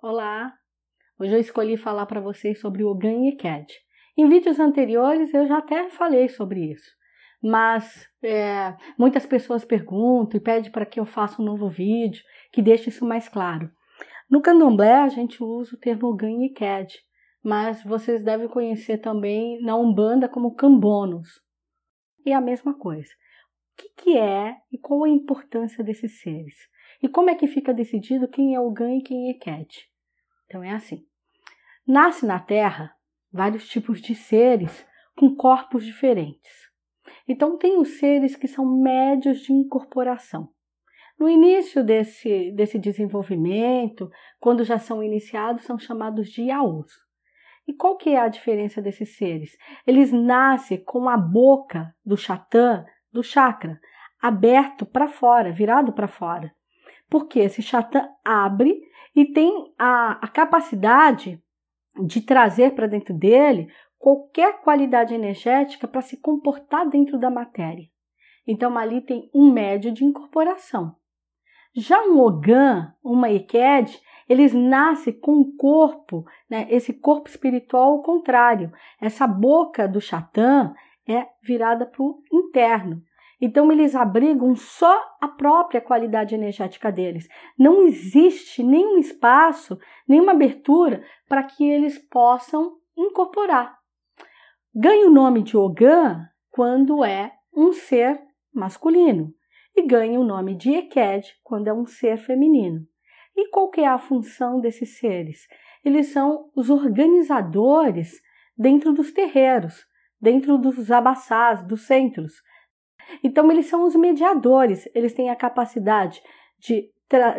Olá! Hoje eu escolhi falar para vocês sobre o Ogan e Eked. Em vídeos anteriores eu já até falei sobre isso, mas é, muitas pessoas perguntam e pedem para que eu faça um novo vídeo que deixe isso mais claro. No candomblé a gente usa o termo Ogan e Eked, mas vocês devem conhecer também na Umbanda como Cambonos. E a mesma coisa. O que, que é e qual a importância desses seres? E como é que fica decidido quem é Ogan e quem é Eked? Então é assim. Nasce na Terra vários tipos de seres com corpos diferentes. Então tem os seres que são médios de incorporação. No início desse, desse desenvolvimento, quando já são iniciados, são chamados de yaôs. E qual que é a diferença desses seres? Eles nascem com a boca do chatã, do chakra, aberto para fora, virado para fora. Porque esse chatã abre e tem a, a capacidade de trazer para dentro dele qualquer qualidade energética para se comportar dentro da matéria. Então ali tem um médio de incorporação. Já um Ogã, uma Eked, eles nascem com o corpo, né, esse corpo espiritual ao contrário. Essa boca do Chatã é virada para o interno. Então, eles abrigam só a própria qualidade energética deles. Não existe nenhum espaço, nenhuma abertura para que eles possam incorporar. Ganha o nome de Ogã quando é um ser masculino e ganha o nome de Eked quando é um ser feminino. E qual que é a função desses seres? Eles são os organizadores dentro dos terreiros, dentro dos abaçás, dos centros, então, eles são os mediadores, eles têm a capacidade de,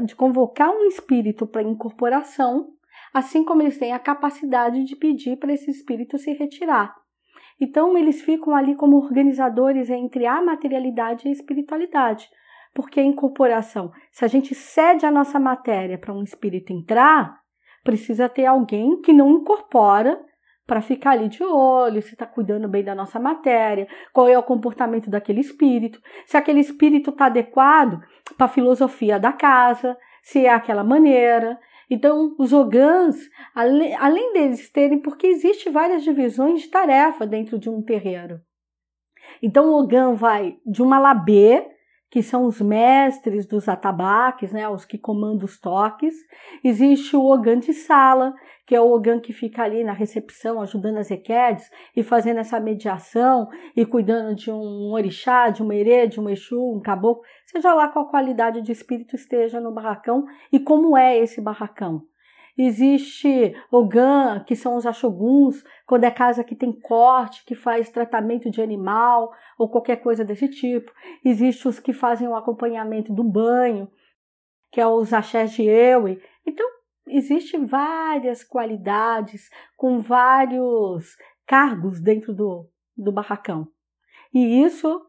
de convocar um espírito para incorporação, assim como eles têm a capacidade de pedir para esse espírito se retirar. Então, eles ficam ali como organizadores entre a materialidade e a espiritualidade. Porque a incorporação, se a gente cede a nossa matéria para um espírito entrar, precisa ter alguém que não incorpora para ficar ali de olho, se está cuidando bem da nossa matéria, qual é o comportamento daquele espírito, se aquele espírito está adequado para a filosofia da casa, se é aquela maneira. Então, os ogãs, além deles terem, porque existe várias divisões de tarefa dentro de um terreiro. Então, o ogã vai de uma labê, que são os mestres dos atabaques, né, os que comandam os toques. Existe o ogã de sala, que é o ogã que fica ali na recepção, ajudando as equedes e fazendo essa mediação e cuidando de um orixá, de um herê, de um exu, um caboclo, seja lá qual qualidade de espírito esteja no barracão e como é esse barracão. Existe Ogã, que são os achoguns, quando é casa que tem corte, que faz tratamento de animal ou qualquer coisa desse tipo. Existe os que fazem o acompanhamento do banho, que é os axés de Ewe. Então, existe várias qualidades com vários cargos dentro do, do barracão. E isso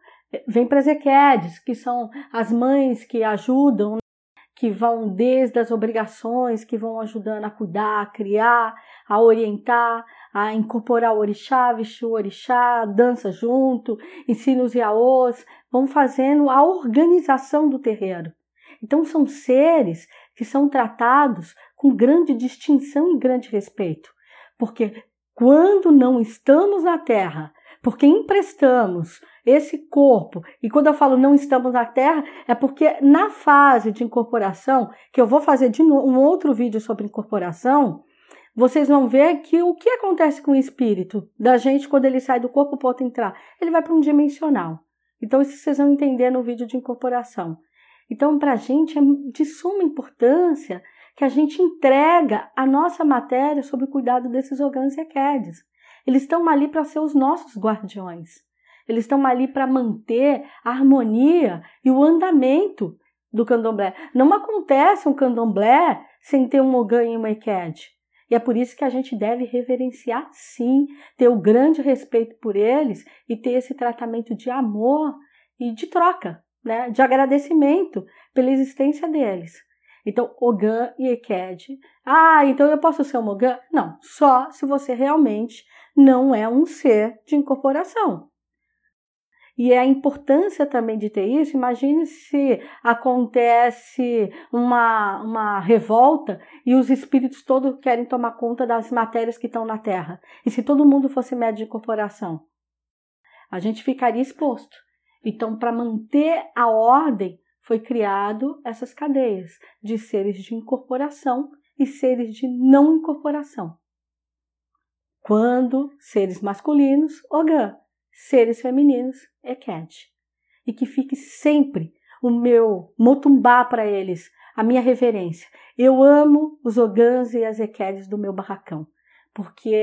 vem para as equedes, que são as mães que ajudam que vão desde as obrigações, que vão ajudando a cuidar, a criar, a orientar, a incorporar o orixá, vestir o orixá, dança junto, ensina os yaôs, vão fazendo a organização do terreiro. Então são seres que são tratados com grande distinção e grande respeito, porque quando não estamos na terra porque emprestamos esse corpo, e quando eu falo não estamos na Terra, é porque na fase de incorporação, que eu vou fazer de um outro vídeo sobre incorporação, vocês vão ver que o que acontece com o espírito da gente quando ele sai do corpo para outro entrar? Ele vai para um dimensional. Então, isso vocês vão entender no vídeo de incorporação. Então, para a gente é de suma importância que a gente entrega a nossa matéria sob o cuidado desses órgãos e aquedes. Eles estão ali para ser os nossos guardiões. Eles estão ali para manter a harmonia e o andamento do candomblé. Não acontece um candomblé sem ter um Ogã e uma Eked. E é por isso que a gente deve reverenciar, sim, ter o grande respeito por eles e ter esse tratamento de amor e de troca, né? de agradecimento pela existência deles. Então, Ogã e Eked. Ah, então eu posso ser um Ogã? Não, só se você realmente não é um ser de incorporação. E a importância também de ter isso, imagine se acontece uma, uma revolta e os espíritos todos querem tomar conta das matérias que estão na Terra. E se todo mundo fosse médio de corporação? A gente ficaria exposto. Então, para manter a ordem, foi criado essas cadeias de seres de incorporação e seres de não incorporação. Quando seres masculinos, Ogã, seres femininos, Eked. E que fique sempre o meu motumbá para eles, a minha reverência. Eu amo os Ogãs e as Ekedes do meu barracão, porque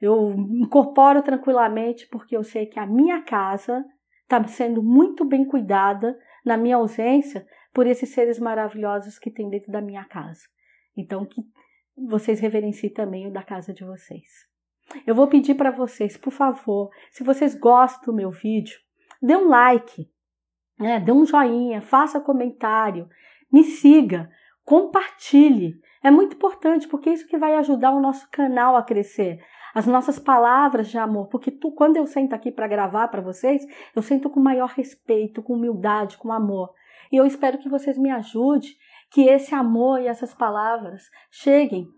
eu incorporo tranquilamente, porque eu sei que a minha casa está sendo muito bem cuidada na minha ausência por esses seres maravilhosos que tem dentro da minha casa. Então, que vocês reverenciem também o da casa de vocês. Eu vou pedir para vocês, por favor, se vocês gostam do meu vídeo, dê um like, né? dê um joinha, faça comentário, me siga, compartilhe. É muito importante porque é isso que vai ajudar o nosso canal a crescer. As nossas palavras de amor, porque tu, quando eu sento aqui para gravar para vocês, eu sento com maior respeito, com humildade, com amor. E eu espero que vocês me ajudem, que esse amor e essas palavras cheguem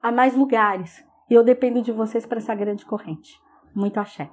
a mais lugares. E eu dependo de vocês para essa grande corrente. Muito axé.